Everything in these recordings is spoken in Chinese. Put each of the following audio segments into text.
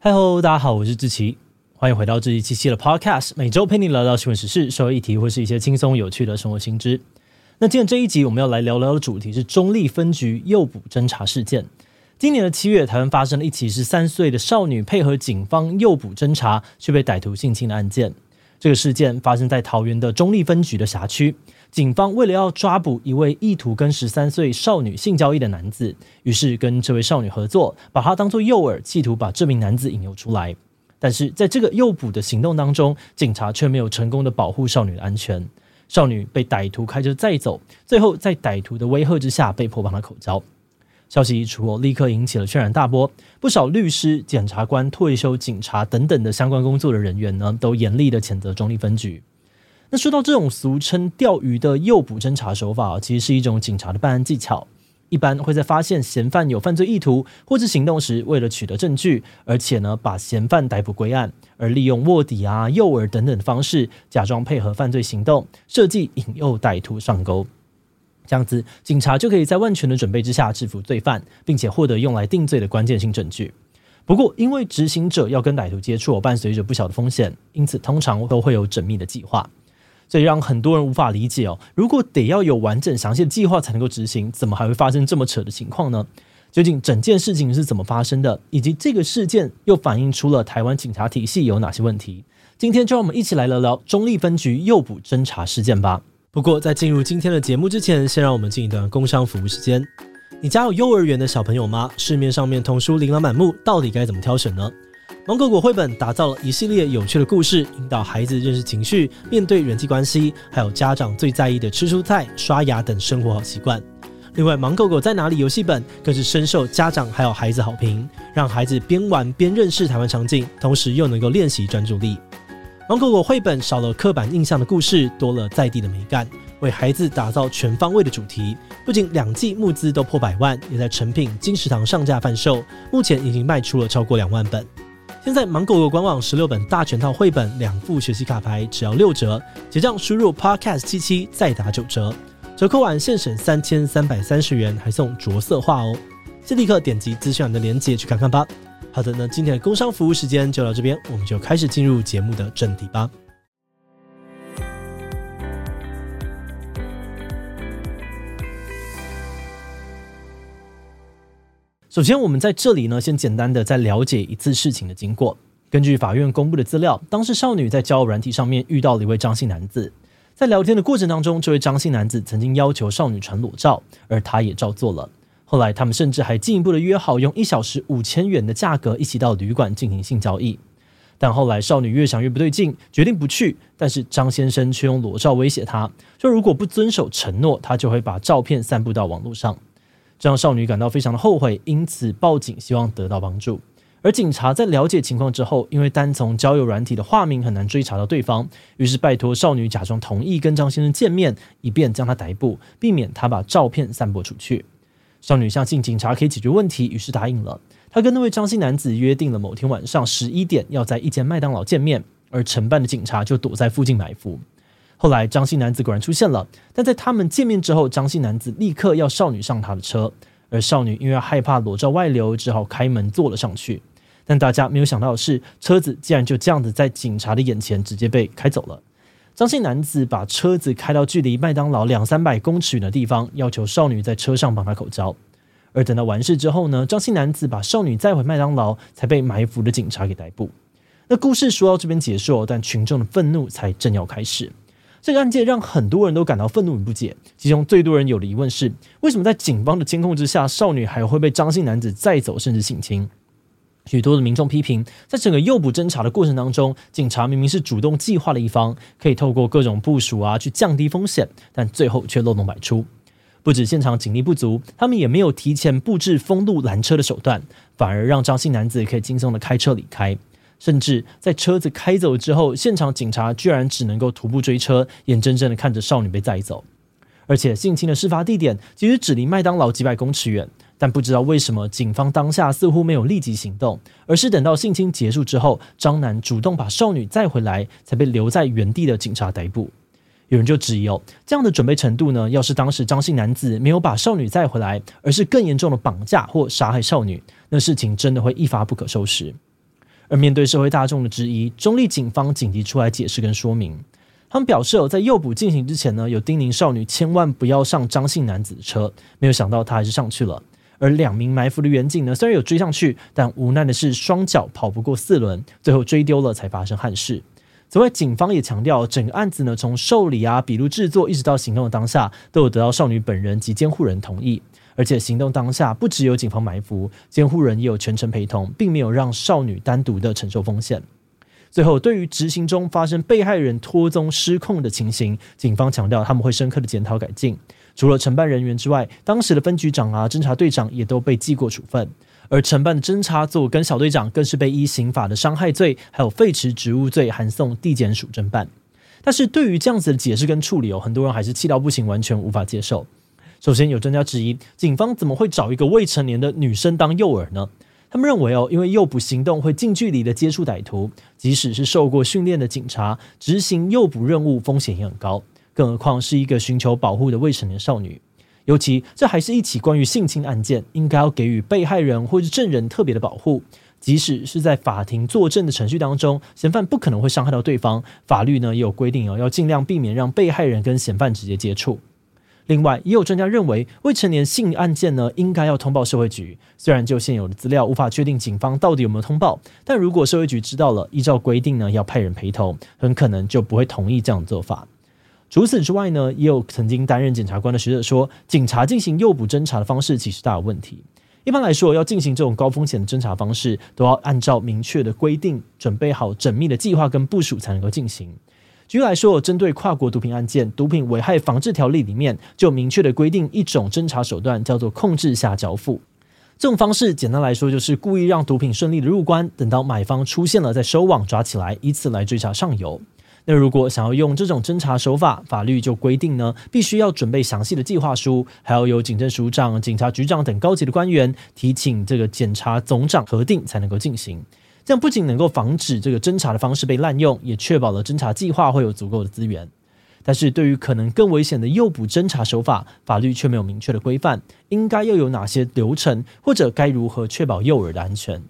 嗨喽，大家好，我是志奇，欢迎回到志祺七七的 Podcast，每周陪你聊聊新闻时事、社会议题或是一些轻松有趣的生活新知。那今天这一集我们要来聊聊的主题是中坜分局诱捕侦查事件。今年的七月，台湾发生了一起十三岁的少女配合警方诱捕侦查，却被歹徒性侵的案件。这个事件发生在桃园的中坜分局的辖区。警方为了要抓捕一位意图跟十三岁少女性交易的男子，于是跟这位少女合作，把她当作诱饵，企图把这名男子引诱出来。但是在这个诱捕的行动当中，警察却没有成功的保护少女的安全，少女被歹徒开车载走，最后在歹徒的威吓之下，被迫帮她口交。消息一出，立刻引起了轩然大波，不少律师、检察官、退休警察等等的相关工作的人员呢，都严厉的谴责中立分局。那说到这种俗称钓鱼的诱捕侦查手法，其实是一种警察的办案技巧。一般会在发现嫌犯有犯罪意图或者行动时，为了取得证据，而且呢把嫌犯逮捕归案，而利用卧底啊、诱饵等等的方式，假装配合犯罪行动，设计引诱歹徒上钩。这样子，警察就可以在万全的准备之下制服罪犯，并且获得用来定罪的关键性证据。不过，因为执行者要跟歹徒接触，伴随着不小的风险，因此通常都会有缜密的计划。这让很多人无法理解哦，如果得要有完整详细的计划才能够执行，怎么还会发生这么扯的情况呢？究竟整件事情是怎么发生的，以及这个事件又反映出了台湾警察体系有哪些问题？今天就让我们一起来聊聊中坜分局诱捕侦查事件吧。不过在进入今天的节目之前，先让我们进一段工商服务时间。你家有幼儿园的小朋友吗？市面上面童书琳琅满目，到底该怎么挑选呢？芒果果绘本打造了一系列有趣的故事，引导孩子认识情绪、面对人际关系，还有家长最在意的吃蔬菜、刷牙等生活好习惯。另外，芒狗狗在哪里游戏本更是深受家长还有孩子好评，让孩子边玩边认识台湾场景，同时又能够练习专注力。芒狗狗绘本少了刻板印象的故事，多了在地的美感，为孩子打造全方位的主题。不仅两季募资都破百万，也在成品金石堂上架贩售，目前已经卖出了超过两万本。现在芒狗狗官网十六本大全套绘本两副学习卡牌只要六折，结账输入 podcast 七七再打九折，折扣完现省三千三百三十元，还送着色画哦！先立刻点击资讯栏的链接去看看吧。好的，那今天的工商服务时间就到这边，我们就开始进入节目的正题吧。首先，我们在这里呢，先简单的再了解一次事情的经过。根据法院公布的资料，当时少女在交友软体上面遇到了一位张姓男子，在聊天的过程当中，这位张姓男子曾经要求少女传裸照，而她也照做了。后来，他们甚至还进一步的约好，用一小时五千元的价格一起到旅馆进行性交易。但后来，少女越想越不对劲，决定不去。但是张先生却用裸照威胁她，说如果不遵守承诺，他就会把照片散布到网络上。这让少女感到非常的后悔，因此报警，希望得到帮助。而警察在了解情况之后，因为单从交友软体的化名很难追查到对方，于是拜托少女假装同意跟张先生见面，以便将他逮捕，避免他把照片散播出去。少女相信警察可以解决问题，于是答应了。她跟那位张姓男子约定了某天晚上十一点要在一间麦当劳见面，而承办的警察就躲在附近埋伏。后来，张姓男子果然出现了，但在他们见面之后，张姓男子立刻要少女上他的车，而少女因为害怕裸照外流，只好开门坐了上去。但大家没有想到的是，车子竟然就这样子在警察的眼前直接被开走了。张姓男子把车子开到距离麦当劳两三百公尺远的地方，要求少女在车上帮他口交。而等到完事之后呢，张姓男子把少女载回麦当劳，才被埋伏的警察给逮捕。那故事说到这边结束，但群众的愤怒才正要开始。这个案件让很多人都感到愤怒与不解，其中最多人有的疑问是：为什么在警方的监控之下，少女还会被张姓男子载走，甚至性侵？许多的民众批评，在整个诱捕侦查的过程当中，警察明明是主动计划的一方，可以透过各种部署啊去降低风险，但最后却漏洞百出。不止现场警力不足，他们也没有提前布置封路拦车的手段，反而让张姓男子可以轻松的开车离开。甚至在车子开走之后，现场警察居然只能够徒步追车，眼睁睁的看着少女被载走。而且性侵的事发地点其实只离麦当劳几百公尺远，但不知道为什么警方当下似乎没有立即行动，而是等到性侵结束之后，张男主动把少女载回来，才被留在原地的警察逮捕。有人就质疑哦，这样的准备程度呢，要是当时张姓男子没有把少女载回来，而是更严重的绑架或杀害少女，那事情真的会一发不可收拾。而面对社会大众的质疑，中坜警方紧急出来解释跟说明。他们表示，在诱捕进行之前呢，有叮咛少女千万不要上张姓男子的车，没有想到他还是上去了。而两名埋伏的员警呢，虽然有追上去，但无奈的是双脚跑不过四轮，最后追丢了才发生憾事。此外，警方也强调，整个案子呢，从受理啊、笔录制作，一直到行动的当下，都有得到少女本人及监护人同意。而且行动当下，不只有警方埋伏，监护人也有全程陪同，并没有让少女单独的承受风险。最后，对于执行中发生被害人脱踪失控的情形，警方强调他们会深刻的检讨改进。除了承办人员之外，当时的分局长啊、侦查队长也都被记过处分。而承办的侦查组跟小队长更是被依刑法的伤害罪，还有废弛职务罪，函送地检署侦办。但是对于这样子的解释跟处理哦，很多人还是气到不行，完全无法接受。首先，有专家质疑，警方怎么会找一个未成年的女生当诱饵呢？他们认为哦，因为诱捕行动会近距离的接触歹徒，即使是受过训练的警察，执行诱捕任务风险也很高，更何况是一个寻求保护的未成年少女。尤其这还是一起关于性侵案件，应该要给予被害人或是证人特别的保护。即使是在法庭作证的程序当中，嫌犯不可能会伤害到对方。法律呢也有规定哦，要尽量避免让被害人跟嫌犯直接接触。另外，也有专家认为，未成年性案件呢应该要通报社会局。虽然就现有的资料无法确定警方到底有没有通报，但如果社会局知道了，依照规定呢要派人陪同，很可能就不会同意这样的做法。除此之外呢，也有曾经担任检察官的学者说，警察进行诱捕侦查的方式其实大有问题。一般来说，要进行这种高风险的侦查方式，都要按照明确的规定，准备好缜密的计划跟部署才能够进行。举例来说，针对跨国毒品案件，《毒品危害防治条例》里面就明确的规定一种侦查手段，叫做控制下交付。这种方式简单来说，就是故意让毒品顺利的入关，等到买方出现了再收网抓起来，以此来追查上游。那如果想要用这种侦查手法，法律就规定呢，必须要准备详细的计划书，还要由警政署长、警察局长等高级的官员提请这个检察总长核定才能够进行。这样不仅能够防止这个侦查的方式被滥用，也确保了侦查计划会有足够的资源。但是对于可能更危险的诱捕侦查手法，法律却没有明确的规范，应该又有哪些流程，或者该如何确保诱饵的安全。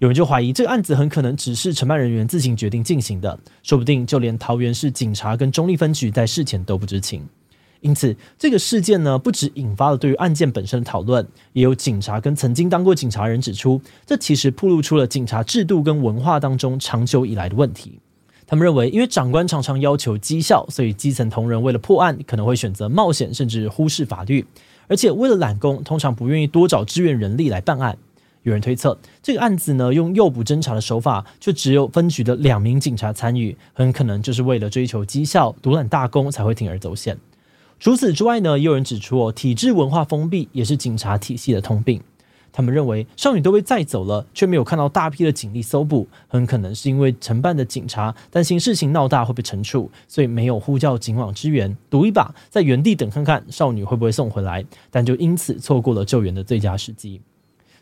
有人就怀疑这个案子很可能只是承办人员自行决定进行的，说不定就连桃园市警察跟中坜分局在事前都不知情。因此，这个事件呢，不只引发了对于案件本身的讨论，也有警察跟曾经当过警察人指出，这其实暴露出了警察制度跟文化当中长久以来的问题。他们认为，因为长官常常要求绩效，所以基层同仁为了破案，可能会选择冒险，甚至忽视法律，而且为了揽功，通常不愿意多找支援人力来办案。有人推测，这个案子呢，用诱捕侦查的手法，却只有分局的两名警察参与，很可能就是为了追求绩效、独揽大功才会铤而走险。除此之外呢，也有人指出哦，体制文化封闭也是警察体系的通病。他们认为，少女都被载走了，却没有看到大批的警力搜捕，很可能是因为承办的警察担心事情闹大会被惩处，所以没有呼叫警网支援，赌一把，在原地等看看少女会不会送回来，但就因此错过了救援的最佳时机。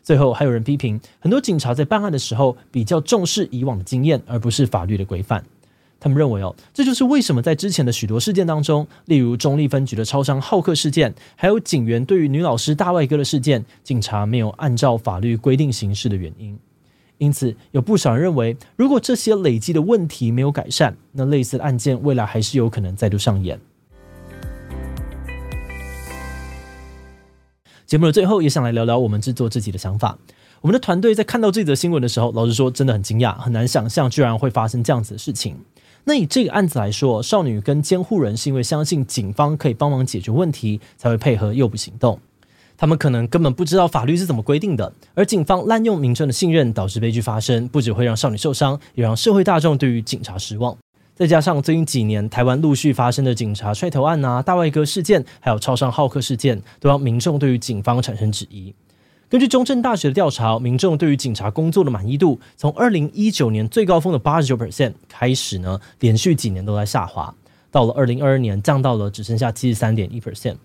最后还有人批评，很多警察在办案的时候比较重视以往的经验，而不是法律的规范。他们认为哦，这就是为什么在之前的许多事件当中，例如中坜分局的超商好客事件，还有警员对于女老师大外哥的事件，警察没有按照法律规定行事的原因。因此，有不少人认为，如果这些累积的问题没有改善，那类似的案件未来还是有可能再度上演。节目的最后，也想来聊聊我们制作自己的想法。我们的团队在看到这则新闻的时候，老实说，真的很惊讶，很难想象居然会发生这样子的事情。那以这个案子来说，少女跟监护人是因为相信警方可以帮忙解决问题，才会配合诱捕行动。他们可能根本不知道法律是怎么规定的，而警方滥用民众的信任，导致悲剧发生，不只会让少女受伤，也让社会大众对于警察失望。再加上最近几年台湾陆续发生的警察踹头案啊、大外哥事件，还有超商好客事件，都让民众对于警方产生质疑。根据中正大学的调查，民众对于警察工作的满意度，从二零一九年最高峰的八十九 percent 开始呢，连续几年都在下滑，到了二零二二年降到了只剩下七十三点一 percent。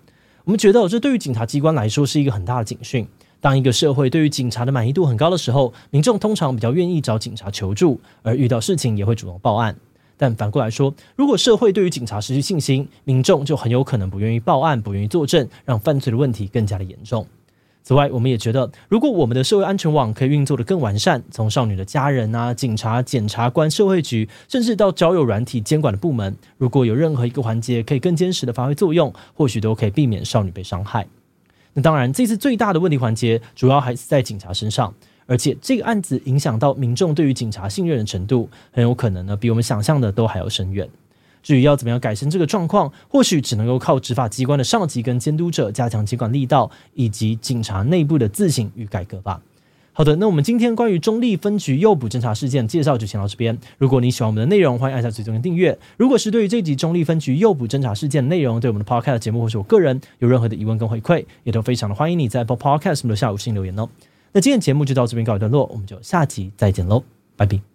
我们觉得这对于警察机关来说是一个很大的警讯。当一个社会对于警察的满意度很高的时候，民众通常比较愿意找警察求助，而遇到事情也会主动报案。但反过来说，如果社会对于警察失去信心，民众就很有可能不愿意报案、不愿意作证，让犯罪的问题更加的严重。此外，我们也觉得，如果我们的社会安全网可以运作得更完善，从少女的家人啊、警察、检察官、社会局，甚至到交友软体监管的部门，如果有任何一个环节可以更坚实的发挥作用，或许都可以避免少女被伤害。那当然，这次最大的问题环节，主要还是在警察身上，而且这个案子影响到民众对于警察信任的程度，很有可能呢，比我们想象的都还要深远。至于要怎么样改善这个状况，或许只能够靠执法机关的上级跟监督者加强监管力道，以及警察内部的自省与改革吧。好的，那我们今天关于中立分局诱捕侦查事件介绍就先到这边。如果你喜欢我们的内容，欢迎按下追踪跟订阅。如果是对于这集中立分局诱捕侦查事件的内容，对我们的 Podcast 节目或是我个人有任何的疑问跟回馈，也都非常的欢迎你在 Apple Podcast 留下五星留言哦。那今天节目就到这边告一段落，我们就下集再见喽，拜拜。